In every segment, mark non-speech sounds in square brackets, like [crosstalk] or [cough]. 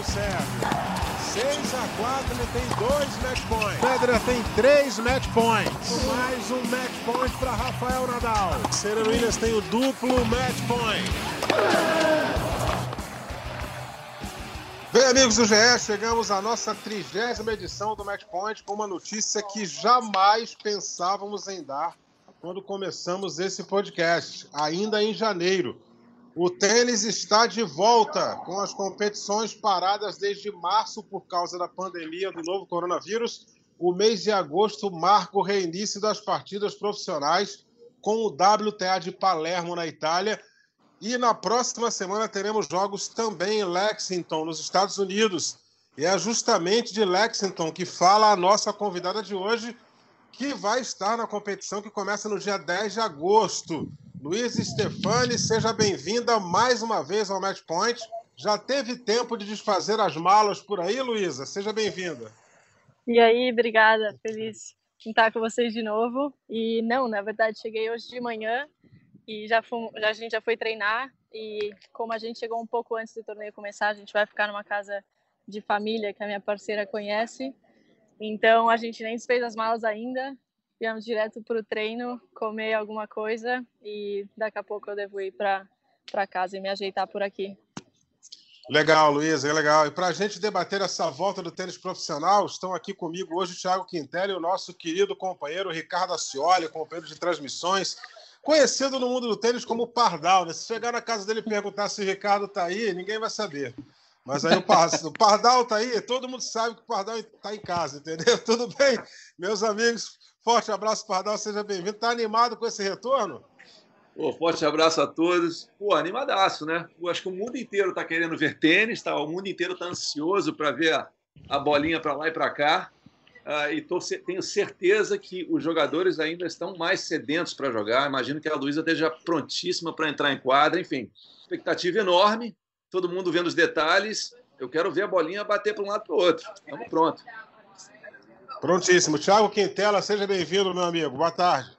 o Sérgio. 6 a 4 ele tem dois match points. Federer tem três match points. Mais um match point para Rafael Nadal. Serena Williams tem o duplo match point. Bem, amigos do GE, chegamos à nossa trigésima edição do Match Point com uma notícia que jamais pensávamos em dar quando começamos esse podcast, ainda em janeiro. O tênis está de volta com as competições paradas desde março por causa da pandemia do novo coronavírus. O mês de agosto marca o reinício das partidas profissionais com o WTA de Palermo na Itália. E na próxima semana teremos jogos também em Lexington, nos Estados Unidos. E é justamente de Lexington que fala a nossa convidada de hoje, que vai estar na competição que começa no dia 10 de agosto. Luiz Stefani, seja bem-vinda mais uma vez ao Match Point. Já teve tempo de desfazer as malas por aí, Luísa? Seja bem-vinda. E aí, obrigada. Feliz em estar com vocês de novo. E não, na verdade, cheguei hoje de manhã e já, fomos, já a gente já foi treinar. E como a gente chegou um pouco antes do torneio começar, a gente vai ficar numa casa de família que a minha parceira conhece. Então a gente nem desfez as malas ainda viemos direto para o treino, comer alguma coisa e daqui a pouco eu devo ir para casa e me ajeitar por aqui. Legal, Luiz, é legal. E para a gente debater essa volta do tênis profissional, estão aqui comigo hoje o Thiago Quintelli e o nosso querido companheiro Ricardo Ascioli, companheiro de transmissões, conhecido no mundo do tênis como Pardal. Né? Se chegar na casa dele e perguntar se o Ricardo está aí, ninguém vai saber. Mas aí o [laughs] Pardal está aí, todo mundo sabe que o Pardal está em casa, entendeu? [laughs] Tudo bem, meus amigos? Forte abraço, Pardal, seja bem-vindo. Está animado com esse retorno? Pô, forte abraço a todos. Pô, animadaço, né? Pô, acho que o mundo inteiro está querendo ver tênis, tá? o mundo inteiro está ansioso para ver a, a bolinha para lá e para cá. Uh, e tô, tenho certeza que os jogadores ainda estão mais sedentos para jogar. Imagino que a Luísa esteja prontíssima para entrar em quadra. Enfim, expectativa enorme. Todo mundo vendo os detalhes. Eu quero ver a bolinha bater para um lado para o outro. Estamos prontos. Prontíssimo. Tiago Quintela, seja bem-vindo, meu amigo. Boa tarde.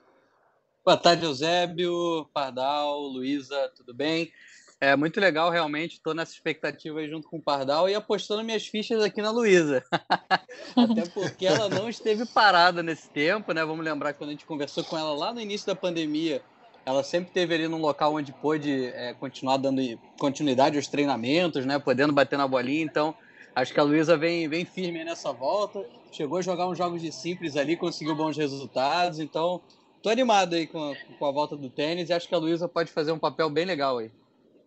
Boa tarde, Eusébio, Pardal, Luísa, tudo bem? É muito legal, realmente. Estou nessa expectativa aí junto com o Pardal e apostando minhas fichas aqui na Luísa. [laughs] Até porque ela não esteve parada nesse tempo, né? Vamos lembrar que quando a gente conversou com ela lá no início da pandemia, ela sempre esteve ali num local onde pôde é, continuar dando continuidade aos treinamentos, né? Podendo bater na bolinha. Então, Acho que a Luísa vem, vem firme nessa volta. Chegou a jogar uns jogos de simples ali, conseguiu bons resultados. Então, tô animado aí com a, com a volta do tênis e acho que a Luísa pode fazer um papel bem legal aí.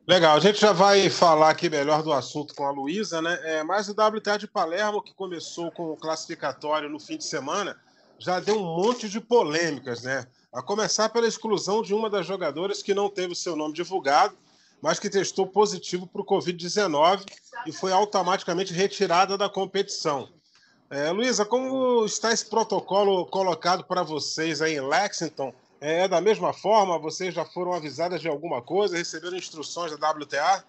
Legal, a gente já vai falar aqui melhor do assunto com a Luísa, né? É, mas o WTA de Palermo, que começou com o classificatório no fim de semana, já deu um monte de polêmicas, né? A começar pela exclusão de uma das jogadoras que não teve o seu nome divulgado, mas que testou positivo para o Covid-19 e foi automaticamente retirada da competição. É, Luísa, como está esse protocolo colocado para vocês aí em Lexington? É da mesma forma? Vocês já foram avisadas de alguma coisa? Receberam instruções da WTA?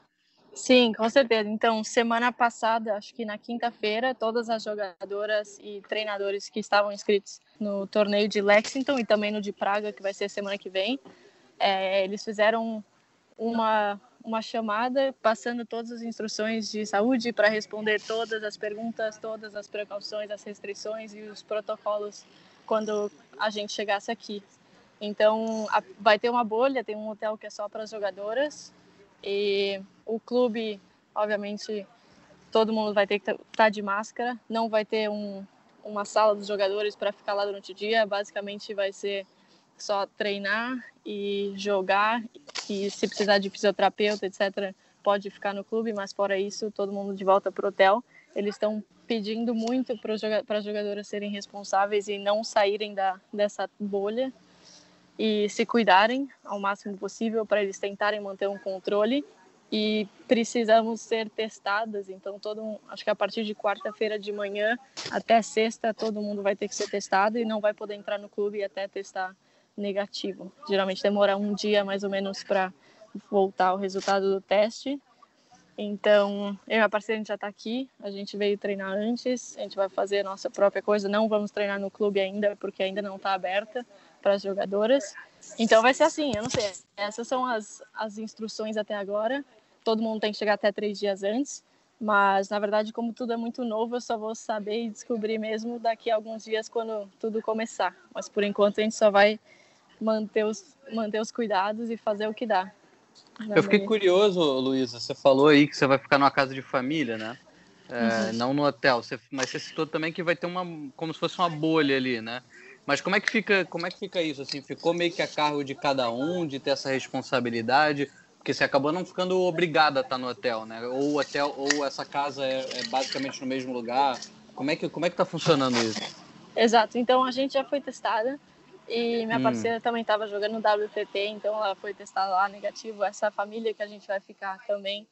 Sim, com certeza. Então, semana passada, acho que na quinta-feira, todas as jogadoras e treinadores que estavam inscritos no torneio de Lexington e também no de Praga, que vai ser semana que vem, é, eles fizeram uma, uma chamada passando todas as instruções de saúde para responder todas as perguntas, todas as precauções, as restrições e os protocolos quando a gente chegasse aqui. Então, a, vai ter uma bolha, tem um hotel que é só para as jogadoras e o clube, obviamente, todo mundo vai ter que estar tá de máscara, não vai ter um, uma sala dos jogadores para ficar lá durante o dia, basicamente vai ser só treinar e jogar e se precisar de fisioterapeuta, etc, pode ficar no clube, mas fora isso, todo mundo de volta para o hotel. Eles estão pedindo muito para as jogadoras serem responsáveis e não saírem da, dessa bolha e se cuidarem ao máximo possível para eles tentarem manter um controle e precisamos ser testadas. Então, todo acho que a partir de quarta-feira de manhã até sexta, todo mundo vai ter que ser testado e não vai poder entrar no clube até testar negativo. Geralmente demora um dia mais ou menos para voltar o resultado do teste. Então, eu e a parceira já está aqui, a gente veio treinar antes, a gente vai fazer a nossa própria coisa, não vamos treinar no clube ainda, porque ainda não está aberta para as jogadoras. Então vai ser assim, eu não sei, essas são as, as instruções até agora, todo mundo tem que chegar até três dias antes, Mas, na verdade, como tudo é muito novo, eu só vou saber e descobrir mesmo daqui a alguns dias quando tudo começar. Mas, por enquanto, a gente só vai manter os, manter os cuidados e fazer o que dá. Eu fiquei curioso, Luísa, você falou aí que você vai ficar numa casa de família, né? É, uhum. Não no hotel, você, mas você citou também que vai ter uma, como se fosse uma bolha ali, né? Mas como é que fica, como é que fica isso? Assim, ficou meio que a cargo de cada um de ter essa responsabilidade? Porque você acabou não ficando obrigada a estar no hotel, né? Ou hotel, ou essa casa é, é, basicamente no mesmo lugar. Como é que como é que tá funcionando isso? Exato. Então a gente já foi testada e minha hum. parceira também estava jogando WTT, então ela foi testada lá negativo. Essa família que a gente vai ficar também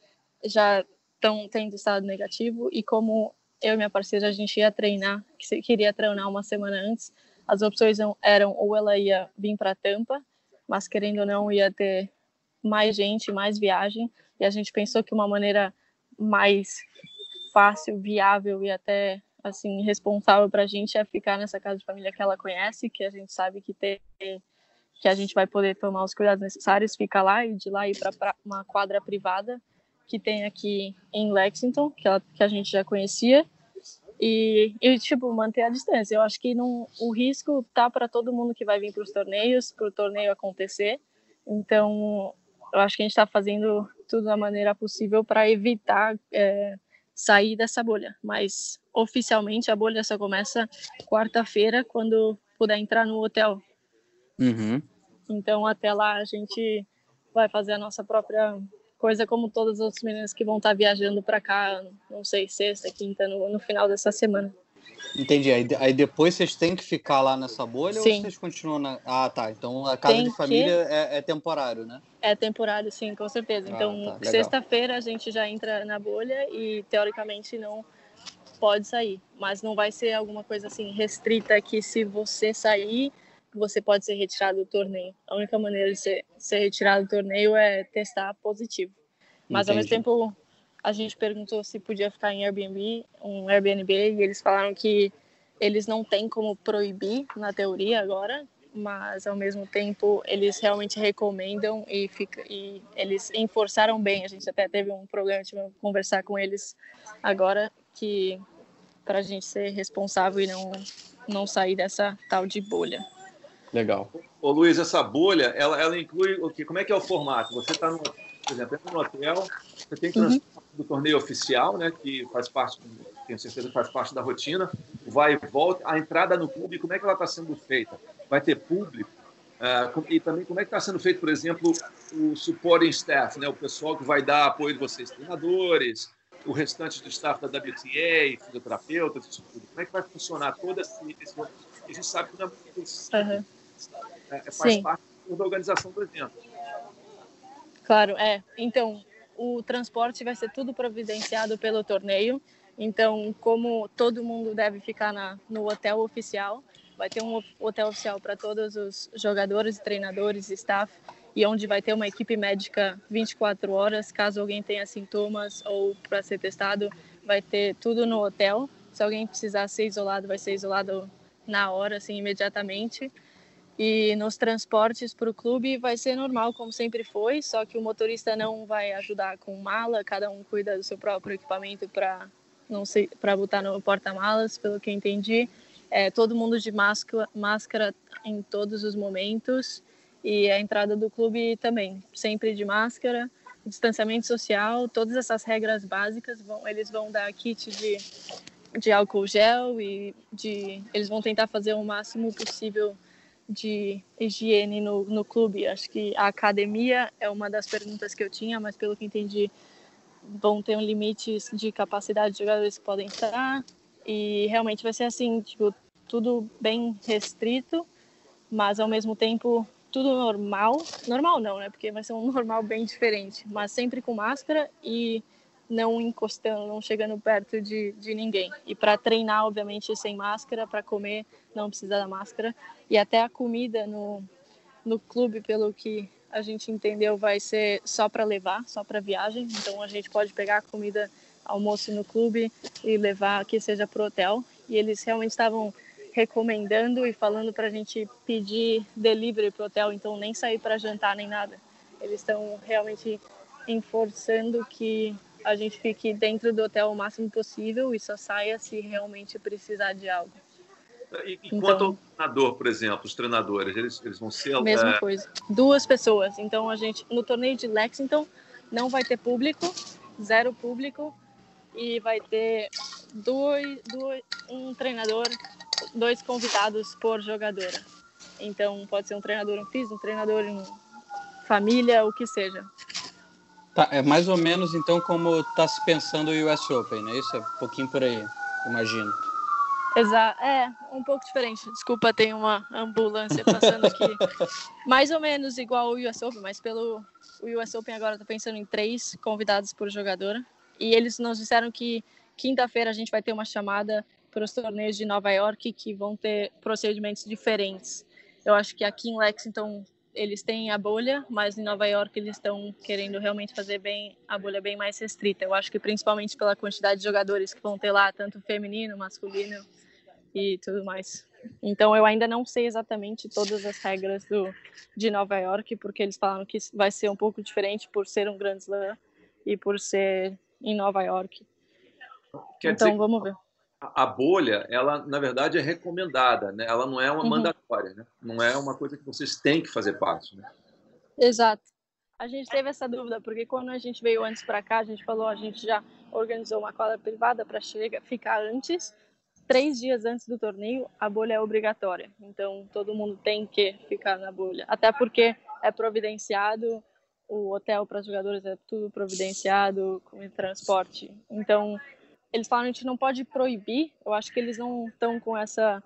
já estão tendo estado negativo e como eu e minha parceira a gente ia treinar, queria treinar uma semana antes, as opções eram ou ela ia vir para Tampa, mas querendo ou não ia ter mais gente, mais viagem, e a gente pensou que uma maneira mais fácil, viável e até assim responsável para a gente é ficar nessa casa de família que ela conhece, que a gente sabe que tem que a gente vai poder tomar os cuidados necessários, ficar lá e de lá ir para uma quadra privada que tem aqui em Lexington, que, ela, que a gente já conhecia, e, e, tipo manter a distância. Eu acho que não, o risco tá para todo mundo que vai vir para os torneios, para o torneio acontecer. Então eu acho que a gente está fazendo tudo da maneira possível para evitar é, sair dessa bolha. Mas oficialmente a bolha só começa quarta-feira, quando puder entrar no hotel. Uhum. Então até lá a gente vai fazer a nossa própria coisa, como todas as outras meninas que vão estar viajando para cá, não sei, sexta, quinta, no, no final dessa semana. Entendi. Aí, aí, depois vocês têm que ficar lá nessa bolha sim. ou vocês continuam na. Ah, tá. Então a casa Tem de família que... é, é, temporário, né? É temporário, sim, com certeza. Ah, então, tá. sexta-feira a gente já entra na bolha e teoricamente não pode sair. Mas não vai ser alguma coisa assim restrita que se você sair, você pode ser retirado do torneio. A única maneira de ser, ser retirado do torneio é testar positivo. Mas Entendi. ao mesmo tempo a gente perguntou se podia ficar em Airbnb, um Airbnb, e eles falaram que eles não têm como proibir na teoria agora, mas ao mesmo tempo eles realmente recomendam e, fica, e eles enforçaram bem. A gente até teve um programa de conversar com eles agora que para a gente ser responsável e não não sair dessa tal de bolha. Legal. Ô Luiz, essa bolha, ela, ela inclui o que? Como é que é o formato? Você está no, por exemplo, no hotel, você tem que uhum do torneio oficial, né, que faz parte, tenho certeza que faz parte da rotina, vai e volta, a entrada no clube, como é que ela está sendo feita? Vai ter público? Uh, e também como é que está sendo feito, por exemplo, o supporting staff, né, o pessoal que vai dar apoio de vocês, treinadores, o restante do staff da WTA, fisioterapeutas, isso tudo. Como é que vai funcionar todo esse... esse a gente sabe que não é, uhum. é, faz Sim. parte da organização do evento. Claro, é. Então, o transporte vai ser tudo providenciado pelo torneio. Então, como todo mundo deve ficar na, no hotel oficial, vai ter um hotel oficial para todos os jogadores, treinadores staff, e onde vai ter uma equipe médica 24 horas, caso alguém tenha sintomas ou para ser testado, vai ter tudo no hotel. Se alguém precisar ser isolado, vai ser isolado na hora, assim, imediatamente. E nos transportes para o clube vai ser normal, como sempre foi, só que o motorista não vai ajudar com mala, cada um cuida do seu próprio equipamento para não sei para botar no porta-malas, pelo que entendi. É, todo mundo de máscara, máscara em todos os momentos e a entrada do clube também, sempre de máscara, distanciamento social, todas essas regras básicas vão, eles vão dar kit de de álcool gel e de eles vão tentar fazer o máximo possível de higiene no, no clube. Acho que a academia é uma das perguntas que eu tinha, mas pelo que entendi, vão ter um limite de capacidade de jogadores que podem entrar. E realmente vai ser assim, tipo, tudo bem restrito, mas ao mesmo tempo tudo normal. Normal não, né? Porque vai ser um [laughs] normal bem diferente, mas sempre com máscara e não encostando, não chegando perto de, de ninguém. E para treinar, obviamente, sem máscara, para comer, não precisa da máscara. E até a comida no, no clube, pelo que a gente entendeu, vai ser só para levar, só para viagem. Então a gente pode pegar a comida, almoço no clube e levar que seja para o hotel. E eles realmente estavam recomendando e falando para a gente pedir delivery para o hotel, então nem sair para jantar nem nada. Eles estão realmente enforçando que a gente fique dentro do hotel o máximo possível e só saia se realmente precisar de algo. E, e então, quanto ao treinador, por exemplo, os treinadores, eles, eles vão ser... Mesma é... coisa. Duas pessoas. Então, a gente, no torneio de Lexington, não vai ter público, zero público, e vai ter dois, dois, um treinador, dois convidados por jogadora. Então, pode ser um treinador em FIS, um treinador em família, o que seja. Tá, é mais ou menos então como está se pensando o US Open, né? Isso é um pouquinho por aí, imagino. Exato, é um pouco diferente. Desculpa, tem uma ambulância passando aqui. [laughs] mais ou menos igual o US Open, mas pelo o US Open agora está pensando em três convidados por jogadora. E eles nos disseram que quinta-feira a gente vai ter uma chamada para os torneios de Nova York que vão ter procedimentos diferentes. Eu acho que aqui em Lexington eles têm a bolha, mas em Nova York eles estão querendo realmente fazer bem a bolha bem mais restrita. Eu acho que principalmente pela quantidade de jogadores que vão ter lá, tanto feminino, masculino e tudo mais. Então eu ainda não sei exatamente todas as regras do de Nova York, porque eles falaram que vai ser um pouco diferente por ser um Grand Slam e por ser em Nova York. Quer então vamos ver a bolha, ela na verdade é recomendada, né? Ela não é uma uhum. mandatória, né? Não é uma coisa que vocês têm que fazer parte, né? Exato. A gente teve essa dúvida porque quando a gente veio antes para cá, a gente falou, a gente já organizou uma quadra privada para chegar, ficar antes. Três dias antes do torneio, a bolha é obrigatória. Então todo mundo tem que ficar na bolha, até porque é providenciado o hotel para os jogadores é tudo providenciado com transporte. Então eles falam que a gente não pode proibir. Eu acho que eles não estão com essa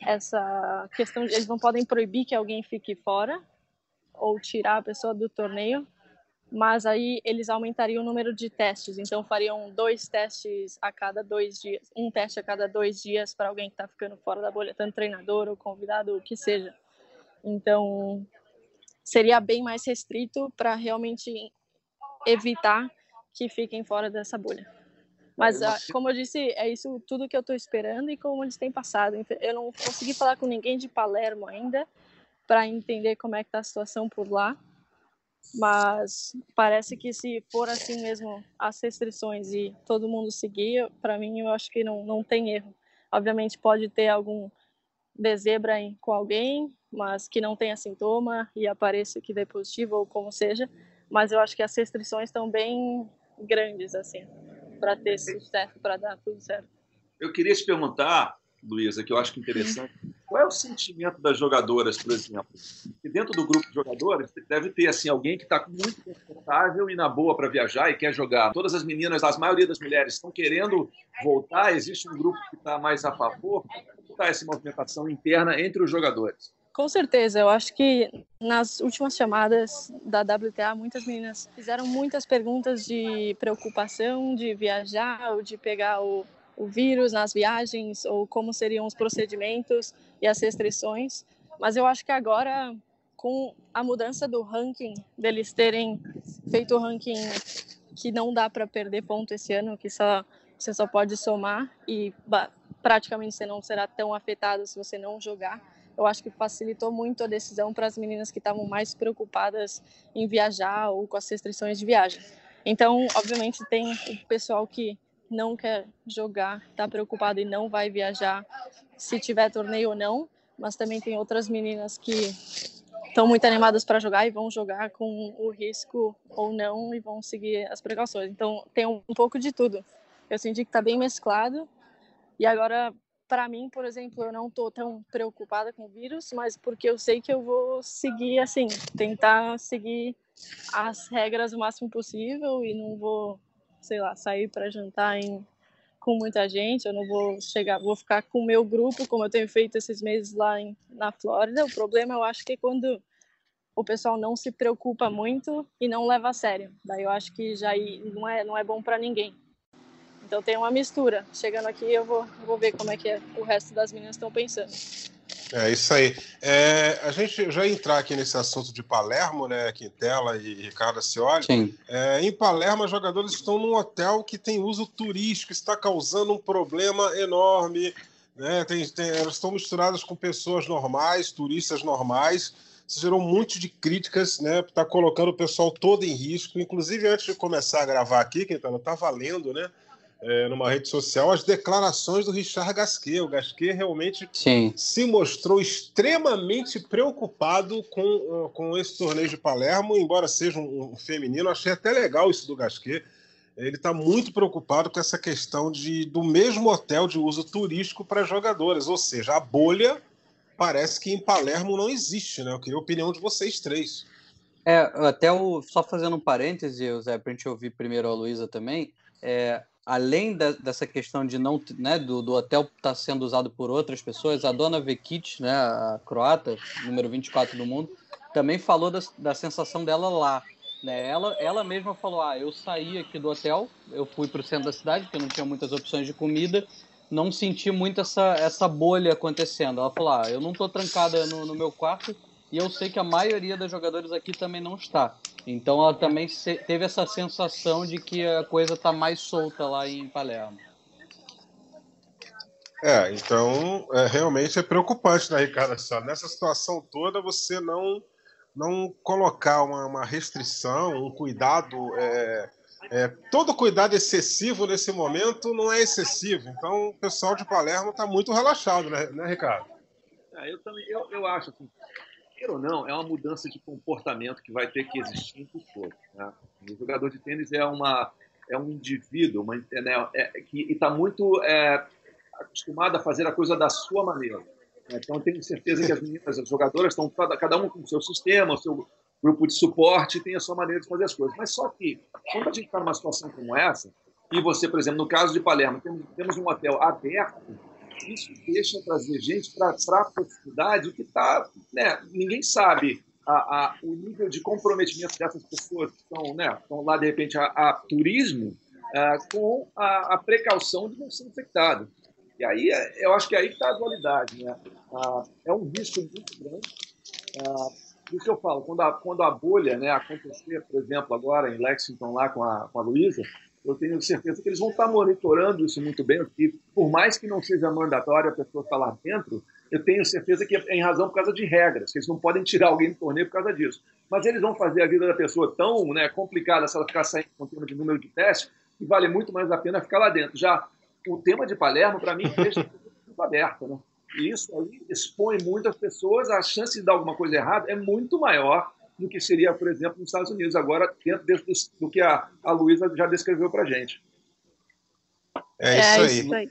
essa questão. Eles não podem proibir que alguém fique fora ou tirar a pessoa do torneio, mas aí eles aumentariam o número de testes. Então fariam dois testes a cada dois dias, um teste a cada dois dias para alguém que está ficando fora da bolha, tanto treinador ou convidado, o que seja. Então seria bem mais restrito para realmente evitar que fiquem fora dessa bolha. Mas, ah, como eu disse, é isso tudo que eu estou esperando e como eles têm passado. Eu não consegui falar com ninguém de Palermo ainda para entender como é que está a situação por lá. Mas parece que se for assim mesmo as restrições e todo mundo seguir, para mim eu acho que não, não tem erro. Obviamente pode ter algum dezebra com alguém, mas que não tenha sintoma e apareça que dê positivo ou como seja. Mas eu acho que as restrições estão bem grandes assim para ter sucesso, para dar tudo certo. Eu queria te perguntar, Luísa, que eu acho que interessante, qual é o sentimento das jogadoras, por exemplo? Que dentro do grupo de jogadores deve ter assim alguém que está muito confortável e na boa para viajar e quer jogar. Todas as meninas, a maioria das mulheres estão querendo voltar. Existe um grupo que está mais a favor. Como está essa movimentação interna entre os jogadores? Com certeza, eu acho que nas últimas chamadas da WTA, muitas meninas fizeram muitas perguntas de preocupação de viajar ou de pegar o, o vírus nas viagens ou como seriam os procedimentos e as restrições. Mas eu acho que agora, com a mudança do ranking, deles terem feito o ranking que não dá para perder ponto esse ano, que só você só pode somar e praticamente você não será tão afetado se você não jogar eu acho que facilitou muito a decisão para as meninas que estavam mais preocupadas em viajar ou com as restrições de viagem. Então, obviamente, tem o pessoal que não quer jogar, está preocupado e não vai viajar se tiver torneio ou não, mas também tem outras meninas que estão muito animadas para jogar e vão jogar com o risco ou não e vão seguir as precauções. Então, tem um, pouco de tudo. Eu senti que está bem mesclado e agora para mim, por exemplo, eu não estou tão preocupada com o vírus, mas porque eu sei que eu vou seguir assim, tentar seguir as regras o máximo possível e não vou, sei lá, sair para jantar em, com muita gente, eu não vou chegar, vou ficar com o meu grupo, como eu tenho feito esses meses lá em, na Flórida. O problema eu acho que é quando o pessoal não se preocupa muito e não leva a sério. Daí eu acho que já não é não é bom para ninguém. Então tem uma mistura. Chegando aqui eu vou, vou ver como é que é, o resto das meninas estão pensando. É isso aí. É, a gente já entrar aqui nesse assunto de Palermo, né? Quintela e Ricardo Cioli. Sim. É, em Palermo, os jogadores estão num hotel que tem uso turístico, está causando um problema enorme. Né? Tem, tem, elas estão misturadas com pessoas normais, turistas normais. Isso gerou um monte de críticas, né? Está colocando o pessoal todo em risco. Inclusive, antes de começar a gravar aqui, Quintana, eu estava lendo, né? É, numa rede social as declarações do Richard Gasquet. O Gasquet realmente Sim. se mostrou extremamente preocupado com, com esse torneio de Palermo, embora seja um, um feminino. Achei até legal isso do Gasquet ele está muito preocupado com essa questão de, do mesmo hotel de uso turístico para jogadores, ou seja, a bolha parece que em Palermo não existe, né? Eu queria a opinião de vocês três. É, até o, só fazendo um parêntese, Zé, para a gente ouvir primeiro a Luísa também, é, além da, dessa questão de não, né, do, do hotel estar tá sendo usado por outras pessoas, a dona Vekic, né, a croata, número 24 do mundo, também falou da, da sensação dela lá, né? Ela, ela mesma falou: ah, eu saí aqui do hotel, eu fui para o centro da cidade, porque não tinha muitas opções de comida, não senti muito essa, essa bolha acontecendo. Ela falou: ah, eu não estou trancada no, no meu quarto e eu sei que a maioria dos jogadores aqui também não está. Então ela também se, teve essa sensação de que a coisa está mais solta lá em Palermo. É, então é, realmente é preocupante, né, Ricardo? Só nessa situação toda você não não colocar uma, uma restrição, um cuidado. É, é, todo cuidado excessivo nesse momento não é excessivo. Então, o pessoal de Palermo está muito relaxado, né, né Ricardo? É, eu também eu, eu acho assim, queira ou não, é uma mudança de comportamento que vai ter que existir em todo. Né? O jogador de tênis é, uma, é um indivíduo uma, né, é, que está muito é, acostumado a fazer a coisa da sua maneira. Então, tenho certeza que as meninas, as jogadoras, estão cada um com o seu sistema, o seu grupo de suporte, tem a sua maneira de fazer as coisas. Mas só que, quando a gente está numa situação como essa, e você, por exemplo, no caso de Palermo, temos, temos um hotel aberto, isso deixa trazer gente para a proximidade que está. Né, ninguém sabe a, a, o nível de comprometimento dessas pessoas que estão, né, estão lá, de repente, a, a turismo, a, com a, precaução de não ser infectado. E aí é, eu acho que é aí está a dualidade. Né? É um risco muito grande. Ah, isso que eu falo, quando a, quando a bolha né, acontecer, por exemplo, agora em Lexington, lá com a, com a Luísa, eu tenho certeza que eles vão estar monitorando isso muito bem. Por mais que não seja mandatório a pessoa estar lá dentro, eu tenho certeza que é em razão por causa de regras, que eles não podem tirar alguém do torneio por causa disso. Mas eles vão fazer a vida da pessoa tão né, complicada se ela ficar saindo com o tema de número de testes, que vale muito mais a pena ficar lá dentro. Já o tema de Palermo, para mim, deixa tudo aberto. Né? E isso aí expõe muitas pessoas, a chance de dar alguma coisa errada é muito maior do que seria, por exemplo, nos Estados Unidos, agora dentro do, do que a, a Luísa já descreveu para a gente. É, é isso aí. Isso aí.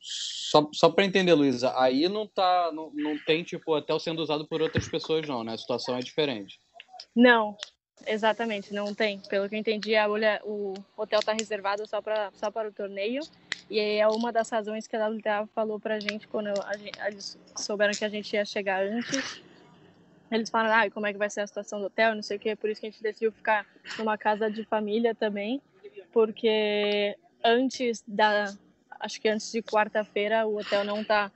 Só, só para entender, Luísa, aí não, tá, não, não tem tipo hotel sendo usado por outras pessoas, não, né? A situação é diferente. Não, exatamente, não tem. Pelo que eu entendi, a olha, o hotel está reservado só, pra, só para o torneio e é uma das razões que a WTA falou gente quando a gente, eles souberam que a gente ia chegar antes. Eles falaram, ah, como é que vai ser a situação do hotel, não sei o quê. Por isso que a gente decidiu ficar numa casa de família também, porque antes da, acho que antes de quarta-feira, o hotel não tá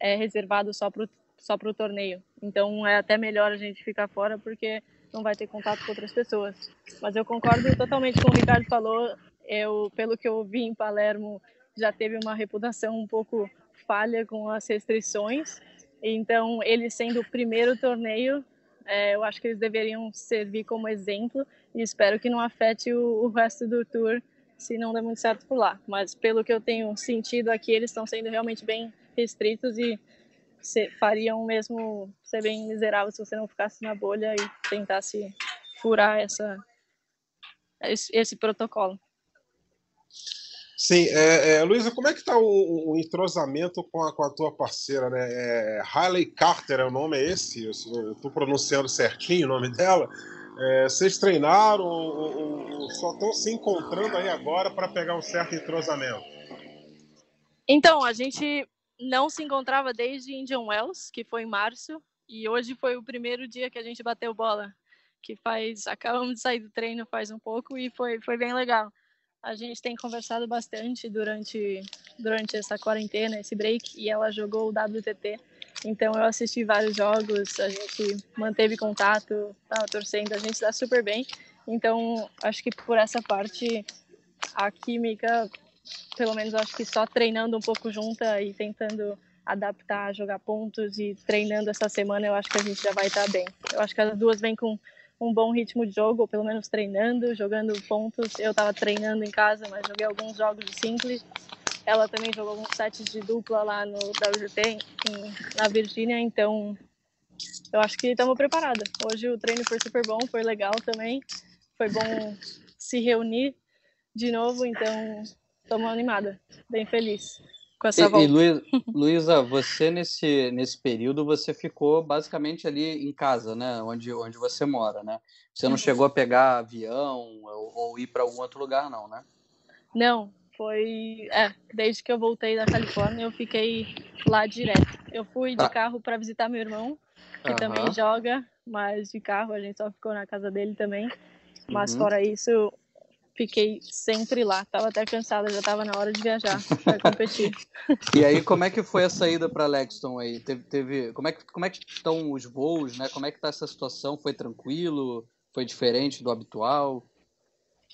é, reservado só pro só pro torneio. Então é até melhor a gente ficar fora porque não vai ter contato com outras pessoas. Mas eu concordo totalmente com o Ricardo falou. Eu, pelo que eu vi em Palermo, já teve uma reputação um pouco falha com as restrições. Então, ele sendo o primeiro torneio, é, eu acho que eles deveriam servir como exemplo e espero que não afete o, o resto do tour se não der muito certo por lá. Mas pelo que eu tenho sentido aqui, eles estão sendo realmente bem restritos e se, fariam mesmo ser bem miserável se você não ficasse na bolha e tentasse furar essa, esse, esse protocolo. Sim, é, é, Luísa, como é que está o, o, entrosamento com a, com a tua parceira, né? É, Hailey Carter é o nome, é esse? Eu estou pronunciando certinho o nome dela. É, vocês treinaram ou, ou só estão se encontrando aí agora para pegar um certo entrosamento? Então, a gente não se encontrava desde Indian Wells, que foi em março, e hoje foi o primeiro dia que a gente bateu bola, que faz, acabamos de sair do treino faz um pouco e foi, foi bem legal a gente tem conversado bastante durante, durante essa quarentena, esse break, e ela jogou o WTT. Então eu assisti vários jogos, a gente manteve contato, tava torcendo, a gente está super bem. Então acho que por essa parte a química, pelo menos acho que só treinando um pouco junta e tentando adaptar jogar pontos e treinando essa semana, eu acho que a gente já vai estar bem. Eu acho que as duas vêm com um bom ritmo de jogo, ou pelo menos treinando, jogando pontos. Eu estava treinando em casa, mas joguei alguns jogos de simples. Ela também jogou alguns sets de dupla lá no WGT, em, na Virgínia, então eu acho que estamos preparados. Hoje o treino foi super bom, foi legal também. Foi bom se reunir de novo, então estamos animada, bem feliz com essa e, volta. E [laughs] Luísa, você nesse, nesse período você ficou basicamente ali em casa, né? Onde, onde você mora, né? Você não uhum. chegou a pegar avião ou, ou ir para algum outro lugar, não, né? Não, foi. É, desde que eu voltei da Califórnia, eu fiquei lá direto. Eu fui de ah. carro para visitar meu irmão, que uhum. também joga, mas de carro a gente só ficou na casa dele também. Mas uhum. fora isso, fiquei sempre lá. Tava até cansada, já tava na hora de viajar para [laughs] competir. e aí, como é que foi a saída para Lexington aí? Teve, teve, como é que como é que estão os voos, né? Como é que tá essa situação? Foi tranquilo? Foi diferente do habitual?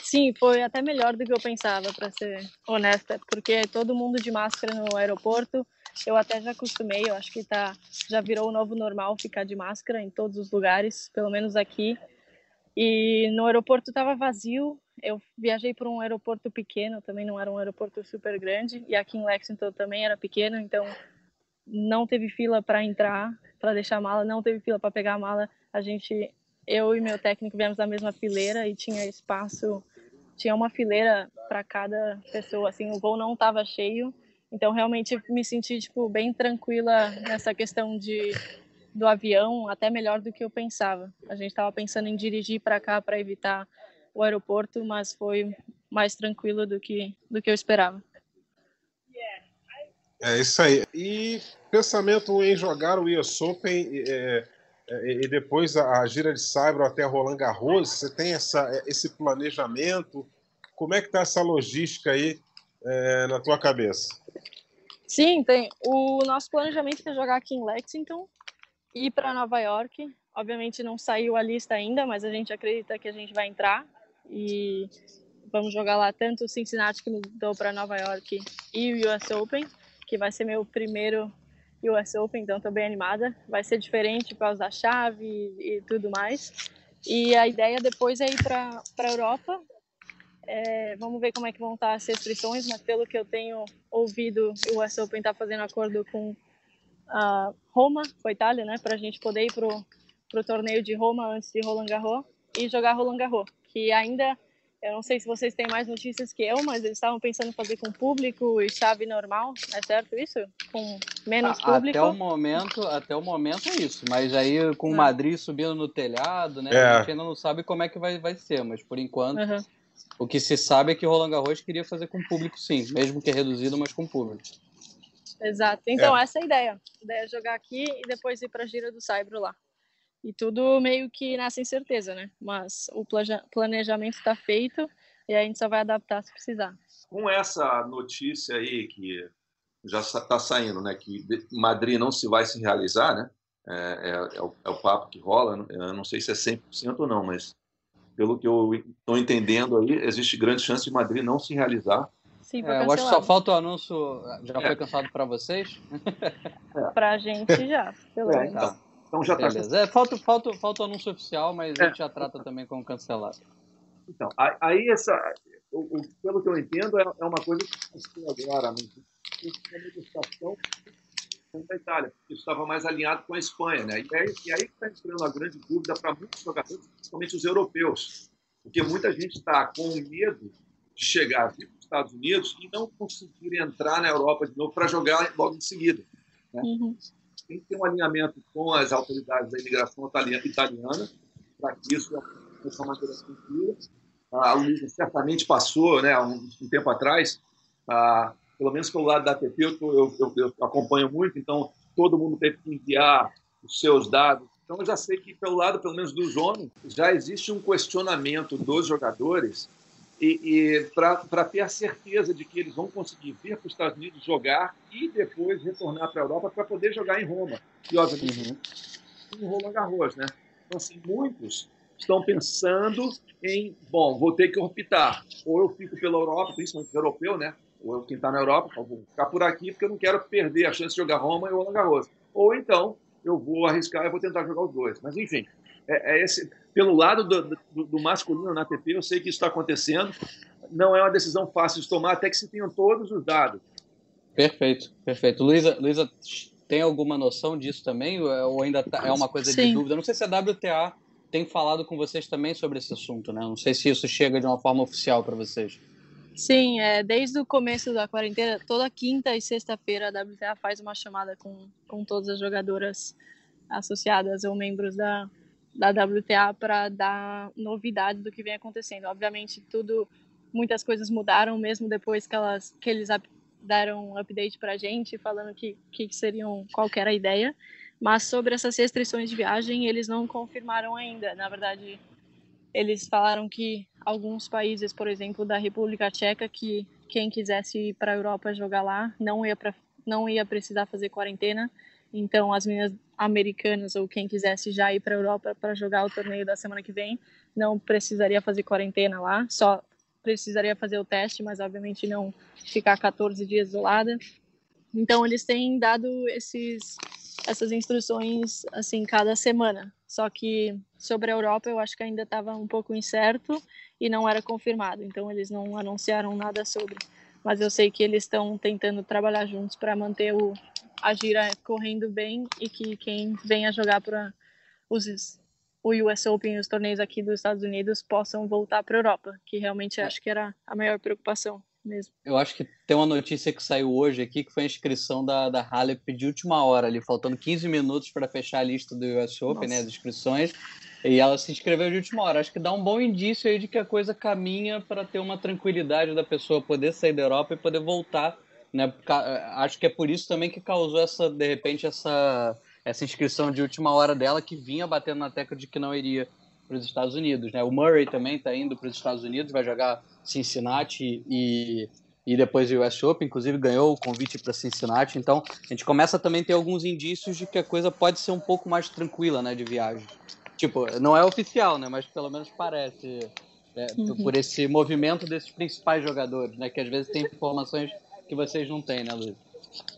Sim, foi até melhor do que eu pensava, para ser honesta, porque todo mundo de máscara no aeroporto. Eu até já acostumei, eu acho que tá já virou o novo normal ficar de máscara em todos os lugares, pelo menos aqui. E no aeroporto estava vazio. Eu viajei por um aeroporto pequeno, também não era um aeroporto super grande, e aqui em Lexington também era pequeno, então não teve fila para entrar, para deixar a mala, não teve fila para pegar a mala. A gente, eu e meu técnico viemos na mesma fileira e tinha espaço, tinha uma fileira para cada pessoa, assim, o voo não estava cheio. Então realmente me senti tipo bem tranquila nessa questão de do avião até melhor do que eu pensava. A gente estava pensando em dirigir para cá para evitar o aeroporto, mas foi mais tranquilo do que do que eu esperava. É isso aí. E pensamento em jogar o US Open é, é, e depois a, a gira de Saibro até Roland Garros, você tem essa, esse planejamento? Como é que está essa logística aí é, na tua cabeça? Sim, tem. O nosso planejamento é jogar aqui em Lexington ir para Nova York. Obviamente não saiu a lista ainda, mas a gente acredita que a gente vai entrar e vamos jogar lá tanto o Cincinnati que mudou para Nova York e o US Open, que vai ser meu primeiro US Open, então estou bem animada. Vai ser diferente por causa da chave e, e tudo mais. E a ideia depois é ir para a Europa. É, vamos ver como é que vão estar as restrições, mas pelo que eu tenho ouvido, o US Open está fazendo acordo com uh, Roma, com a Itália, né, para a gente poder ir pro pro torneio de Roma antes de Roland Garros e jogar Roland Garros, que ainda eu não sei se vocês têm mais notícias que eu, mas eles estavam pensando em fazer com público e chave normal, é certo isso? Com menos público? Até o momento, até o momento é isso, mas aí com o ah. Madrid subindo no telhado, né? É. A gente ainda não sabe como é que vai, vai ser, mas por enquanto uhum. o que se sabe é que Roland Garros queria fazer com público sim, mesmo que reduzido, mas com público. Exato. Então, é. essa é a ideia. A ideia é jogar aqui e depois ir para a gira do Saibro lá. E tudo meio que nessa incerteza, né? Mas o planejamento está feito e a gente só vai adaptar se precisar. Com essa notícia aí que já está saindo, né? Que Madrid não se vai se realizar, né? É, é, é, o, é, o, papo que rola. Né? Eu não sei se é 100% ou não, mas pelo que eu estou entendendo aí, existe grande chance de Madrid não se realizar Sim, é, eu acho que só falta o anúncio. Já foi cancelado para vocês? É. para a gente já, pelo é, menos. Então, então já está. É, falta, falta, falta o anúncio oficial, mas a gente já trata também como cancelado. Então, aí essa, o, o, pelo que eu entendo, é, é uma coisa que aconteceu agora, né? uma negociação da Itália, porque estava mais alinhado com a Espanha, né? E aí, e aí está entrando uma grande dúvida para muitos jogadores, principalmente os europeus, porque muita gente está com medo de chegar vir Estados Unidos e não conseguir entrar na Europa de novo para jogar logo em seguida. Né? Uhum. Tem que ter um alinhamento com as autoridades da imigração italiana para que isso seja uma maneira tranquila. A Luísa certamente passou, né, um, um tempo atrás, ah, pelo menos pelo lado da ATP, eu, eu, eu, eu acompanho muito, então todo mundo teve que enviar os seus dados então, eu já sei que, pelo lado, pelo menos dos homens, já existe um questionamento dos jogadores e, e para ter a certeza de que eles vão conseguir vir para os Estados Unidos jogar e depois retornar para a Europa para poder jogar em Roma. E, obviamente, uhum. em Roland Garros, né? Então, assim, muitos estão pensando em, bom, vou ter que optar. Ou eu fico pela Europa, principalmente europeu, né? Ou eu, quem está na Europa, vou ficar por aqui porque eu não quero perder a chance de jogar Roma e Roland Garros. Ou então eu vou arriscar e vou tentar jogar os dois. Mas, enfim, é, é esse, pelo lado do, do, do, masculino na ATP, eu sei que isso está acontecendo. Não é uma decisão fácil de tomar, até que se tenham todos os dados. Perfeito, perfeito. Luísa, Luísa tem alguma noção disso também? Ou ainda tá, é uma coisa Sim. de dúvida? Não sei se a WTA tem falado com vocês também sobre esse assunto, né? Não sei se isso chega de uma forma oficial para vocês. Sim, é, desde o começo da quarentena, toda quinta e sexta-feira a WTA faz uma chamada com, com todas as jogadoras associadas ou membros da, da WTA para dar novidades do que vem acontecendo. Obviamente, tudo, muitas coisas mudaram mesmo depois que elas que eles deram um update para a gente falando que que seriam qual era a ideia. Mas sobre essas restrições de viagem, eles não confirmaram ainda. Na verdade, eles falaram que alguns países, por exemplo, da República Tcheca, que quem quisesse ir para a Europa jogar lá não ia pra, não ia precisar fazer quarentena. Então, as meninas americanas ou quem quisesse já ir para a Europa para jogar o torneio da semana que vem não precisaria fazer quarentena lá, só precisaria fazer o teste, mas obviamente não ficar 14 dias isolada. Então, eles têm dado esses essas instruções assim cada semana. Só que sobre a Europa eu acho que ainda estava um pouco incerto e não era confirmado. Então eles não anunciaram nada sobre. Mas eu sei que eles estão tentando trabalhar juntos para manter o a gira correndo bem e que quem venha jogar para os o US Open e os torneios aqui dos Estados Unidos possam voltar para a Europa, que realmente acho que era a maior preocupação mesmo. Eu acho que tem uma notícia que saiu hoje aqui, que foi a inscrição da, da Halep de última hora, ali, faltando 15 minutos para fechar a lista do US Open, né, as inscrições, e ela se inscreveu de última hora. Acho que dá um bom indício aí de que a coisa caminha para ter uma tranquilidade da pessoa poder sair da Europa e poder voltar, né? Acho que é por isso também que causou essa, de repente, essa essa inscrição de última hora dela que vinha batendo na tecla de que não iria para os Estados Unidos, né? O Murray também está indo para os Estados Unidos, vai jogar Cincinnati e, e depois o US Open, inclusive ganhou o convite para Cincinnati. Então a gente começa também a ter alguns indícios de que a coisa pode ser um pouco mais tranquila, né, de viagem. Tipo, não é oficial, né, mas pelo menos parece né, uhum. por esse movimento desses principais jogadores, né, que às vezes tem informações que vocês não têm, né, Luiz?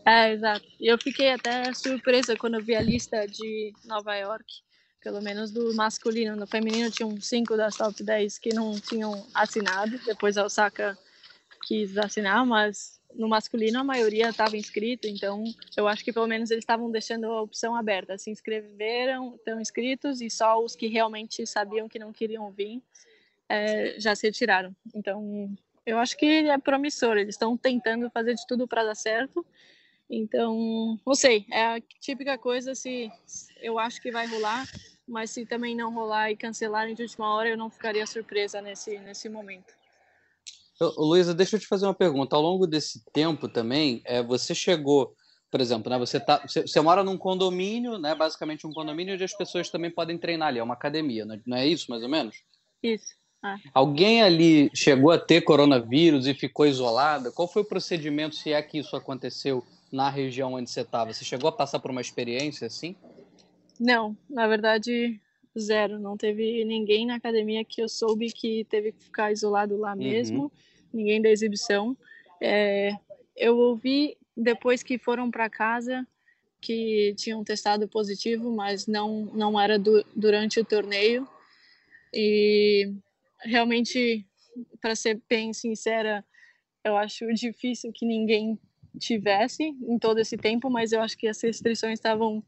É, exato. E eu fiquei até surpresa quando eu vi a lista de Nova York pelo menos do masculino. No feminino tinham cinco das top 10 que não tinham assinado, depois a Osaka quis assinar, mas no masculino a maioria estava inscrito, então eu acho que pelo menos eles estavam deixando a opção aberta. Se inscreveram, estão inscritos e só os que realmente sabiam que não queriam vir é, já se retiraram. Então eu acho que é promissor, eles estão tentando fazer de tudo para dar certo. Então, não sei, é a típica coisa se eu acho que vai rolar, mas se também não rolar e cancelarem de última hora, eu não ficaria surpresa nesse, nesse momento. Luísa, deixa eu te fazer uma pergunta. Ao longo desse tempo também, é, você chegou, por exemplo, né, você, tá, você, você, mora num condomínio, né, basicamente um condomínio onde as pessoas também podem treinar ali, é uma academia, né, não é isso mais ou menos? Isso. Ah. Alguém ali chegou a ter coronavírus e ficou isolada? Qual foi o procedimento, se é que isso aconteceu na região onde você estava? Você chegou a passar por uma experiência assim? Não, na verdade, zero. Não teve ninguém na academia que eu soube que teve que ficar isolado lá uhum. mesmo, uhum. ninguém da exibição. É, eu ouvi depois que foram para casa que tinham testado positivo, mas não não era do, durante o torneio. E realmente, para ser bem sincera, eu acho difícil que ninguém tivesse em todo esse tempo, mas eu acho que as restrições estavam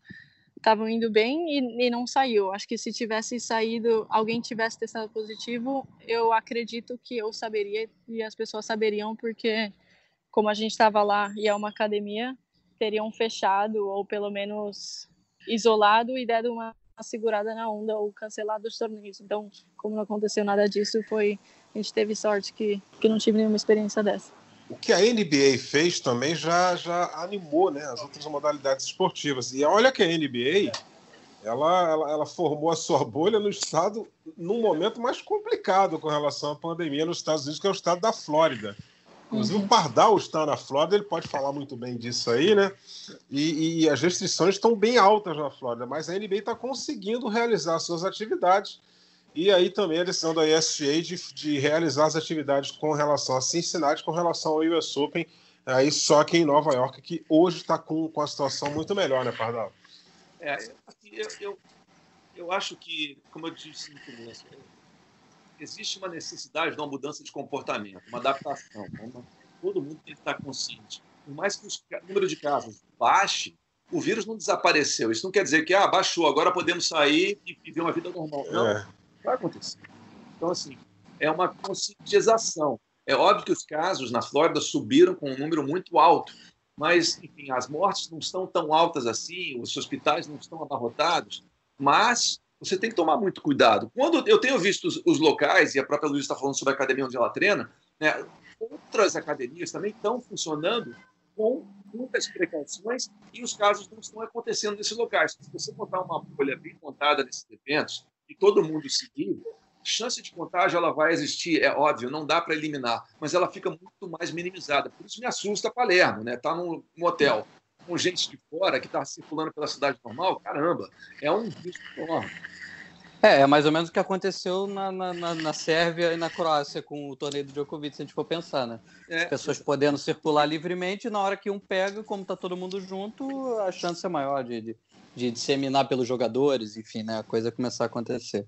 estavam indo bem e, e, não saiu. Acho que se tivesse saído, alguém tivesse testado positivo, eu acredito que eu saberia e as pessoas saberiam, porque como a gente estava lá e é uma academia, teriam fechado ou pelo menos isolado e dado uma segurada na onda ou cancelado os torneios. Então, como não aconteceu nada disso, foi a gente teve sorte que, que não tive nenhuma experiência dessa o que a NBA fez também já, já animou né, as outras modalidades esportivas. E olha que a NBA ela, ela, ela, formou a sua bolha no estado num momento mais complicado com relação à pandemia nos Estados Unidos, que é o estado da Flórida. Inclusive, o Pardal está na Flórida, ele pode falar muito bem disso aí, né? E, e as restrições estão bem altas na Flórida, mas a NBA está conseguindo realizar suas atividades E aí também a decisão da ESGA de, de realizar as atividades com relação a Cincinnati, com relação ao US Open, aí só que em Nova York, que hoje está com, com a situação muito melhor, né, Pardal? É, eu, eu, eu acho que, como eu disse no começo, existe uma necessidade de uma mudança de comportamento, uma adaptação. Uma, todo mundo tem que estar consciente. Por mais que o número de casos baixe, o vírus não desapareceu. Isso não quer dizer que ah, baixou, agora podemos sair e viver uma vida normal. Não, é. vai acontecer. Então, assim, é uma conscientização. É óbvio que os casos na Flórida subiram com um número muito alto, mas, enfim, as mortes não estão tão altas assim, os hospitais não estão abarrotados, mas você tem que tomar muito cuidado. Quando eu tenho visto os, os locais, e a própria Luísa está falando sobre a academia onde ela treina, né, outras academias também estão funcionando com muitas precauções e os casos não estão acontecendo nesses locais. Se você montar uma bolha bem montada nesses eventos e todo mundo seguir, a chance de contágio ela vai existir, é óbvio, não dá para eliminar, mas ela fica muito mais minimizada. Por isso me assusta Palermo, né? Tá num, num hotel com gente de fora que está circulando pela cidade normal, caramba, é um risco enorme. É, é mais ou menos o que aconteceu na, na, na, Sérvia e na Croácia com o torneio do Djokovic, se a gente for pensar, né? É. As pessoas podendo circular livremente, e na hora que um pega, como tá todo mundo junto, a chance é maior de, de, de disseminar pelos jogadores, enfim, né? A coisa começar a acontecer.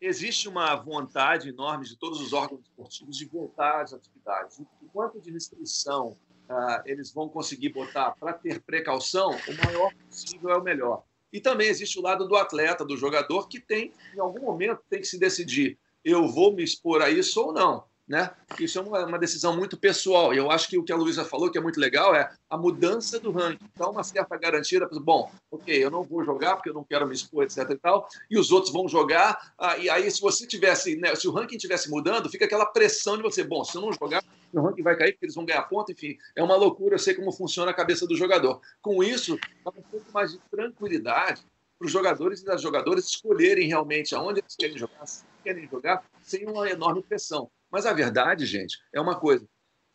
Existe uma vontade enorme de todos os órgãos esportivos de voltar às atividades. O quanto de restrição uh, eles vão conseguir botar para ter precaução, o maior possível é o melhor. E também existe o lado do atleta, do jogador, que tem, em algum momento, tem que se decidir: eu vou me expor a isso ou não né? Isso é uma, uma, decisão muito pessoal. E eu acho que o que a Luísa falou, que é muito legal, é a mudança do ranking. Então, uma certa garantia, bom, ok, eu não vou jogar porque eu não quero me expor, etc e tal, e os outros vão jogar. Ah, e aí, se você tivesse, né, se o ranking tivesse mudando, fica aquela pressão de você, bom, se eu não jogar, o ranking vai cair porque eles vão ganhar ponto, enfim, é uma loucura, eu sei como funciona a cabeça do jogador. Com isso, dá um pouco mais de tranquilidade para os jogadores e das jogadoras escolherem realmente aonde eles querem jogar, se querem jogar, sem uma enorme pressão. Mas a verdade, gente, é uma coisa.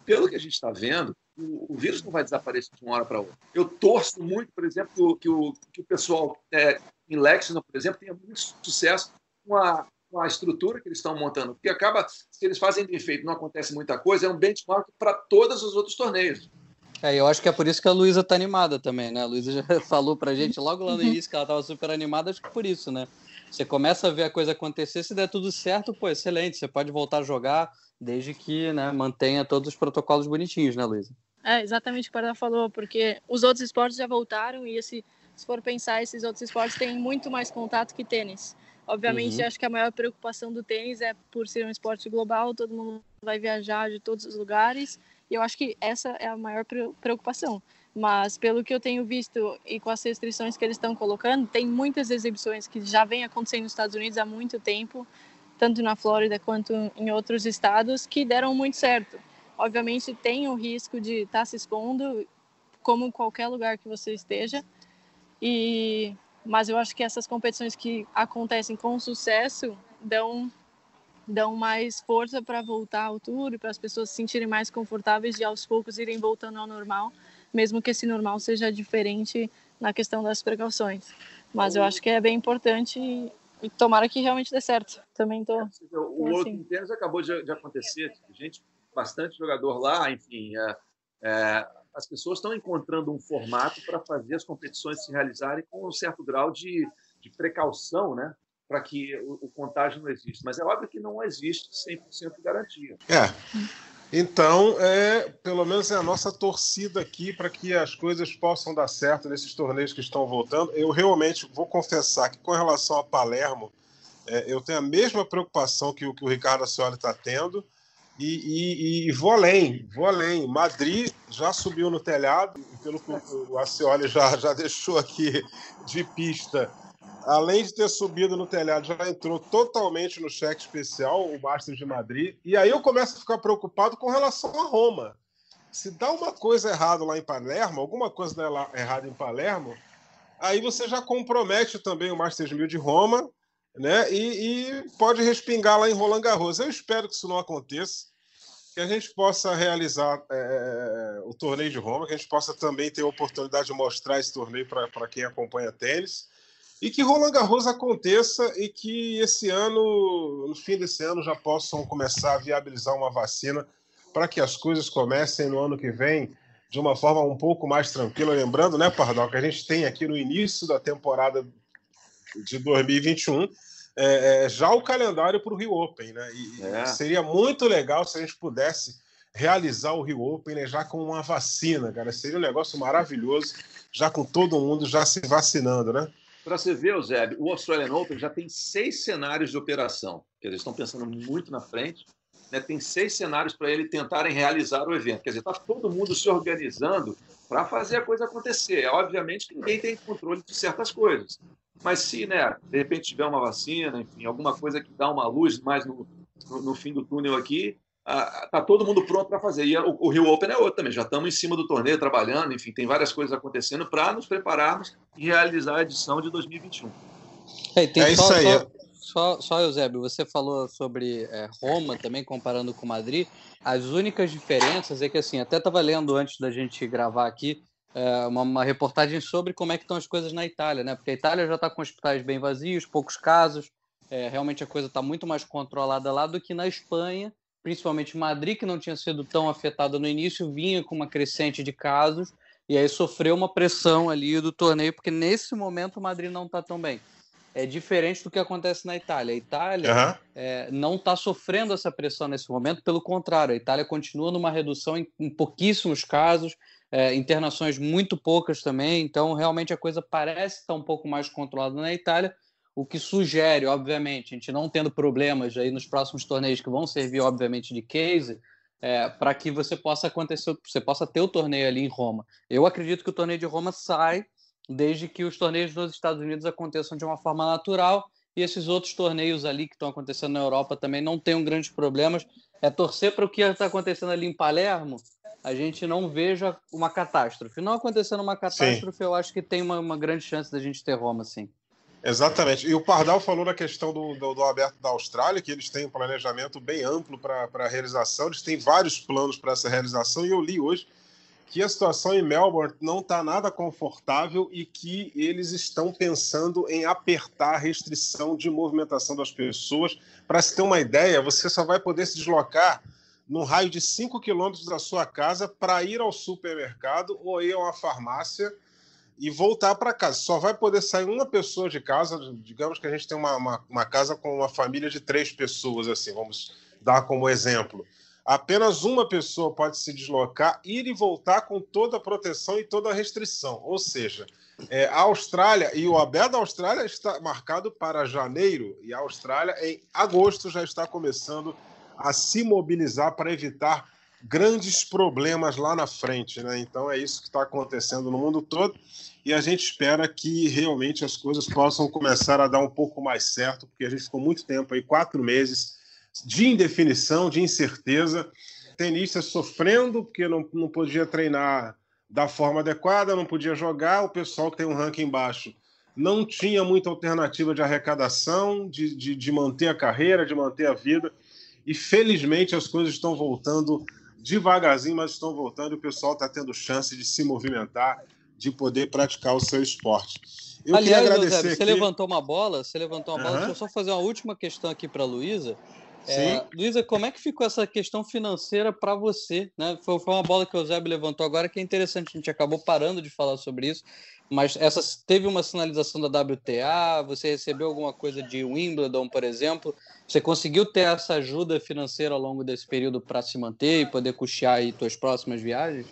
Pelo que a gente está vendo, o, o, vírus não vai desaparecer de uma hora para outra. Eu torço muito, por exemplo, que o, que o, pessoal é, em Lexington, por exemplo, tenha muito sucesso com a, com a estrutura que eles estão montando. Porque acaba, se eles fazem bem feito não acontece muita coisa, é um benchmark para todos os outros torneios. É, eu acho que é por isso que a Luísa está animada também, né? A Luísa já [laughs] falou para a gente logo lá no [laughs] início que ela estava super animada, acho que por isso, né? Você começa a ver a coisa acontecer, se der tudo certo, pô, excelente, você pode voltar a jogar, desde que né, mantenha todos os protocolos bonitinhos, né, Luísa? É, exatamente o que o falou, porque os outros esportes já voltaram e esse, se for pensar, esses outros esportes têm muito mais contato que tênis. Obviamente, uhum. acho que a maior preocupação do tênis é por ser um esporte global, todo mundo vai viajar de todos os lugares, e eu acho que essa é a maior preocupação. Mas pelo que eu tenho visto e com as restrições que eles estão colocando, tem muitas exibições que já vem acontecendo nos Estados Unidos há muito tempo, tanto na Flórida quanto em outros estados, que deram muito certo. Obviamente tem o risco de estar tá se expondo, como qualquer lugar que você esteja. E mas eu acho que essas competições que acontecem com sucesso dão dão mais força para voltar ao tour e para as pessoas se sentirem mais confortáveis e aos poucos irem voltando ao normal mesmo que esse normal seja diferente na questão das precauções. Mas eu acho que é bem importante e tomara que realmente dê certo. Também tô. É, o outro assim. acabou de, de, acontecer, gente, bastante jogador lá, enfim. É, é, as pessoas estão encontrando um formato para fazer as competições se realizarem com um certo grau de, de precaução, né? Para que o, o, contágio não exista. Mas é óbvio que não existe 100% de garantia. É. Então, é, pelo menos é a nossa torcida aqui para que as coisas possam dar certo nesses torneios que estão voltando. Eu realmente vou confessar que, com relação a Palermo, é, eu tenho a mesma preocupação que o, que o Ricardo Ascioli está tendo. E, e, e, vou além, vou além. Madrid já subiu no telhado, pelo que o Ascioli já, já [laughs] deixou aqui de pista além de ter subido no telhado, já entrou totalmente no cheque especial, o Masters de Madrid. E aí eu começo a ficar preocupado com relação a Roma. Se dá uma coisa errada lá em Palermo, alguma coisa errada em Palermo, aí você já compromete também o Masters 1000 de Roma, né? E, e, pode respingar lá em Roland Garros. Eu espero que isso não aconteça, que a gente possa realizar é, o torneio de Roma, que a gente possa também ter a oportunidade de mostrar esse torneio para quem acompanha tênis E que Roland Garros aconteça e que esse ano, no fim desse ano, já possam começar a viabilizar uma vacina para que as coisas comecem no ano que vem de uma forma um pouco mais tranquila. Lembrando, né, Pardal, que a gente tem aqui no início da temporada de 2021 é, é, já o calendário para o Rio Open, né? E, é. seria muito legal se a gente pudesse realizar o Rio Open né, já com uma vacina, cara. Seria um negócio maravilhoso, já com todo mundo já se vacinando, né? Para você ver, Eusébio, o Australian Open já tem seis cenários de operação. Quer dizer, estão pensando muito na frente. Né? Tem seis cenários para ele tentarem realizar o evento. Quer dizer, está todo mundo se organizando para fazer a coisa acontecer. É, obviamente que ninguém tem controle de certas coisas. Mas se, né, de repente tiver uma vacina, enfim, alguma coisa que dá uma luz mais no, no, no fim do túnel aqui, está todo mundo pronto para fazer. E o, o, Rio Open é outro também. Já estamos em cima do torneio, trabalhando, enfim, tem várias coisas acontecendo para nos prepararmos e realizar a edição de 2021. É, tem é só, isso aí. Só, só, só, Eusébio, você falou sobre é, Roma também, comparando com Madrid. As únicas diferenças é que, assim, até estava lendo antes da gente gravar aqui é, uma, uma, reportagem sobre como é que estão as coisas na Itália, né? Porque a Itália já está com hospitais bem vazios, poucos casos, é, realmente a coisa está muito mais controlada lá do que na Espanha, principalmente Madrid, que não tinha sido tão afetada no início, vinha com uma crescente de casos e aí sofreu uma pressão ali do torneio, porque nesse momento o Madrid não está tão bem. É diferente do que acontece na Itália. A Itália uhum. é, não está sofrendo essa pressão nesse momento, pelo contrário, a Itália continua numa redução em, em pouquíssimos casos, é, internações muito poucas também, então realmente a coisa parece estar um pouco mais controlada na Itália, o que sugere, obviamente, a gente não tendo problemas aí nos próximos torneios que vão servir, obviamente, de case, é, para que você possa acontecer, você possa ter o torneio ali em Roma. Eu acredito que o torneio de Roma sai desde que os torneios nos Estados Unidos aconteçam de uma forma natural e esses outros torneios ali que estão acontecendo na Europa também não tenham grandes problemas. É torcer para o que está acontecendo ali em Palermo, a gente não veja uma catástrofe. Não acontecendo uma catástrofe, sim. eu acho que tem uma, uma grande chance da gente ter Roma, sim. Exatamente. E o Pardal falou na questão do, do, do, aberto da Austrália, que eles têm um planejamento bem amplo para a realização, eles têm vários planos para essa realização, e eu li hoje que a situação em Melbourne não está nada confortável e que eles estão pensando em apertar a restrição de movimentação das pessoas. Para se ter uma ideia, você só vai poder se deslocar num raio de 5 quilômetros da sua casa para ir ao supermercado ou ir a uma farmácia e voltar para casa. Só vai poder sair uma pessoa de casa. Digamos que a gente tem uma, uma, uma, casa com uma família de três pessoas, assim, vamos dar como exemplo. Apenas uma pessoa pode se deslocar, ir e voltar com toda a proteção e toda a restrição. Ou seja, é, a Austrália e o aberto da Austrália está marcado para janeiro e a Austrália em agosto já está começando a se mobilizar para evitar grandes problemas lá na frente. Né? Então é isso que está acontecendo no mundo todo e a gente espera que realmente as coisas possam começar a dar um pouco mais certo, porque a gente ficou muito tempo aí, quatro meses de indefinição, de incerteza, tenistas sofrendo porque não, não podia treinar da forma adequada, não podia jogar, o pessoal que tem um ranking baixo não tinha muita alternativa de arrecadação, de, de, de manter a carreira, de manter a vida. E felizmente as coisas estão voltando devagarzinho, mas estão voltando e o pessoal está tendo chance de se movimentar, de poder praticar o seu esporte. Eu Aliás, agradecer você levantou uma bola, você levantou uma uhum. bola. Deixa eu só fazer uma última questão aqui para a Luísa. É, Luísa, como é que ficou essa questão financeira para você? Né? Foi, foi, uma bola que o Eusébio levantou agora que é interessante, a gente acabou parando de falar sobre isso, mas essa teve uma sinalização da WTA, você recebeu alguma coisa de Wimbledon, por exemplo, você conseguiu ter essa ajuda financeira ao longo desse período para se manter e poder custear aí suas próximas viagens?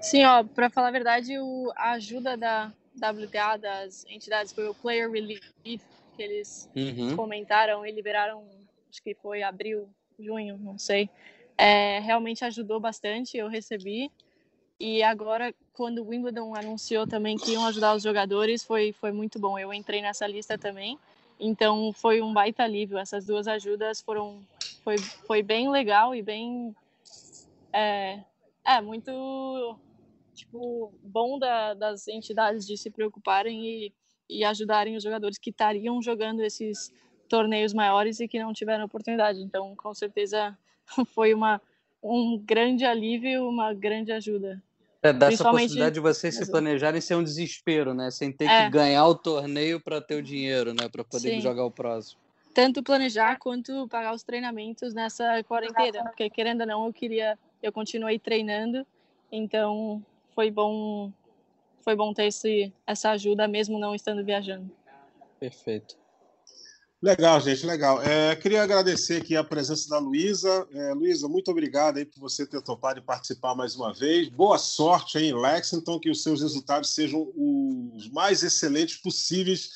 Sim, ó, para falar a verdade, o, a ajuda da WTA, das entidades, foi o Player Relief, que eles uhum. comentaram e liberaram acho que foi abril, junho, não sei, é, realmente ajudou bastante. Eu recebi. E agora, quando o Wimbledon anunciou também que iam ajudar os jogadores, foi, foi muito bom. Eu entrei nessa lista também. Então, foi um baita alívio. Essas duas ajudas foram. Foi, foi bem legal e bem. É, é muito. Tipo, bom da, das entidades de se preocuparem e, e ajudarem os jogadores que estariam jogando esses torneios maiores e que não tiveram oportunidade. Então, com certeza, [laughs] foi uma, um grande alívio, uma grande ajuda. É, dá essa possibilidade de vocês se planejarem ser um desespero, né? Sem ter É. que ganhar o torneio para ter o dinheiro, né? Para poder Sim. jogar o próximo. Tanto planejar quanto pagar os treinamentos nessa quarentena, porque querendo ou não, eu queria, eu continuei treinando, então foi bom, foi bom ter esse, essa ajuda mesmo não estando viajando. Perfeito. Legal, gente, legal. É, queria agradecer aqui a presença da Luísa. É, Luísa, muito obrigado aí por você ter topado e participar mais uma vez. Boa sorte aí em Lexington, que os seus resultados sejam os mais excelentes possíveis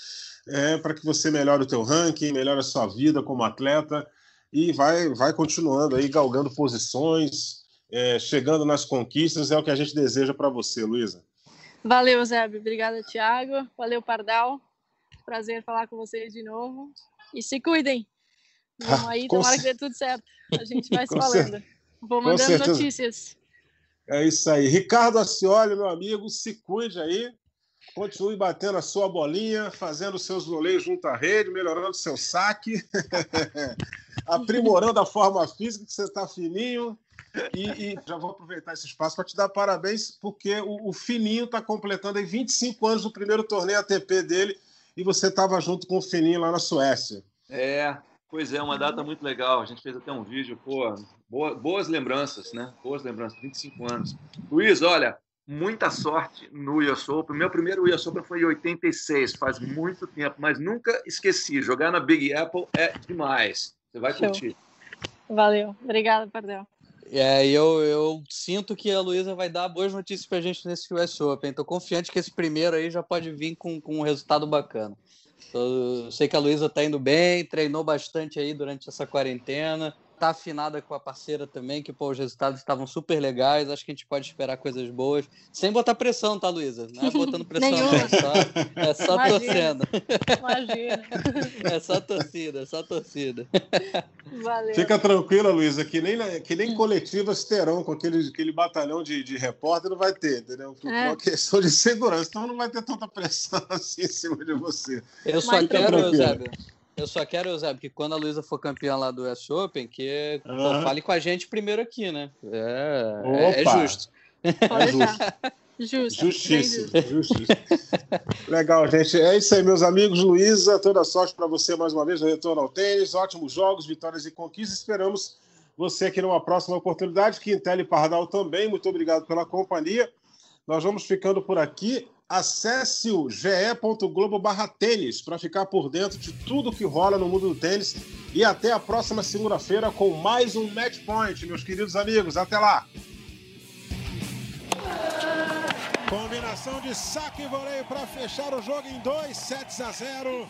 é, para que você melhore o teu ranking, melhore a sua vida como atleta e vai, vai continuando aí, galgando posições, é, chegando nas conquistas. É o que a gente deseja para você, Luísa. Valeu, Zeb. Obrigada, Thiago. Valeu, Pardal. Prazer falar com vocês de novo. E se cuidem. Vamos aí, Com tomara que dê tudo certo. A gente vai [laughs] se falando. Vou Com mandando certeza. notícias. É isso aí. Ricardo Ascioli, meu amigo, se cuide aí. Continue batendo a sua bolinha, fazendo seus voleios junto à rede, melhorando seu saque, [laughs] aprimorando a forma física, que você está fininho. E, e já vou aproveitar esse espaço para te dar parabéns, porque o, o Fininho está completando aí 25 anos do primeiro torneio ATP dele e você estava junto com o Fininho lá na Suécia. É, pois é, uma data muito legal. A gente fez até um vídeo, pô, boa- boas lembranças, né? Boas lembranças, 25 anos. Luiz, olha, muita sorte no US Open. Meu primeiro US Open foi em 86, faz muito tempo, mas nunca esqueci. Jogar na Big Apple é demais. Você vai Show. curtir. Valeu. Obrigada, Pardal. É, e eu, eu sinto que a Luísa vai dar boas notícias pra gente nesse US Open. Tô confiante que esse primeiro aí já pode vir com, com um resultado bacana. Eu sei que a Luísa tá indo bem, treinou bastante aí durante essa quarentena. Tá afinada com a parceira também, que pô, os resultados estavam super legais. Acho que a gente pode esperar coisas boas. Sem botar pressão, tá, Luísa? Não é botando pressão, não. É só, é só Imagina. torcendo. Imagina. É só torcida, é só torcida. Valeu. Fica tranquila, Luísa, que nem, que nem coletivas terão com aquele, aquele batalhão de, de repórter, não vai ter, entendeu? Por É. uma questão de segurança, então não vai ter tanta pressão [laughs] assim em cima de você. Eu só Mas- quero. Eu só quero, Eusébio, que quando a Luísa for campeã lá do US Open, que pô, Aham. fale com a gente primeiro aqui, né? É, é- é justo. Pode deixar. Justo. justo. justíssimo. Legal, gente. É isso aí, meus amigos. Luísa, toda sorte para você mais uma vez no retorno ao tênis. Ótimos jogos, vitórias e conquistas. Esperamos você aqui numa próxima oportunidade. Quintel e Pardal também. Muito obrigado pela companhia. Nós vamos ficando por aqui. Acesse o ge.globo barra tênis para ficar por dentro de tudo que rola no mundo do tênis. E até a próxima segunda-feira com mais um Match Point, meus queridos amigos. Até lá! Combinação de saque e voleio para fechar o jogo em 2 sets a 0.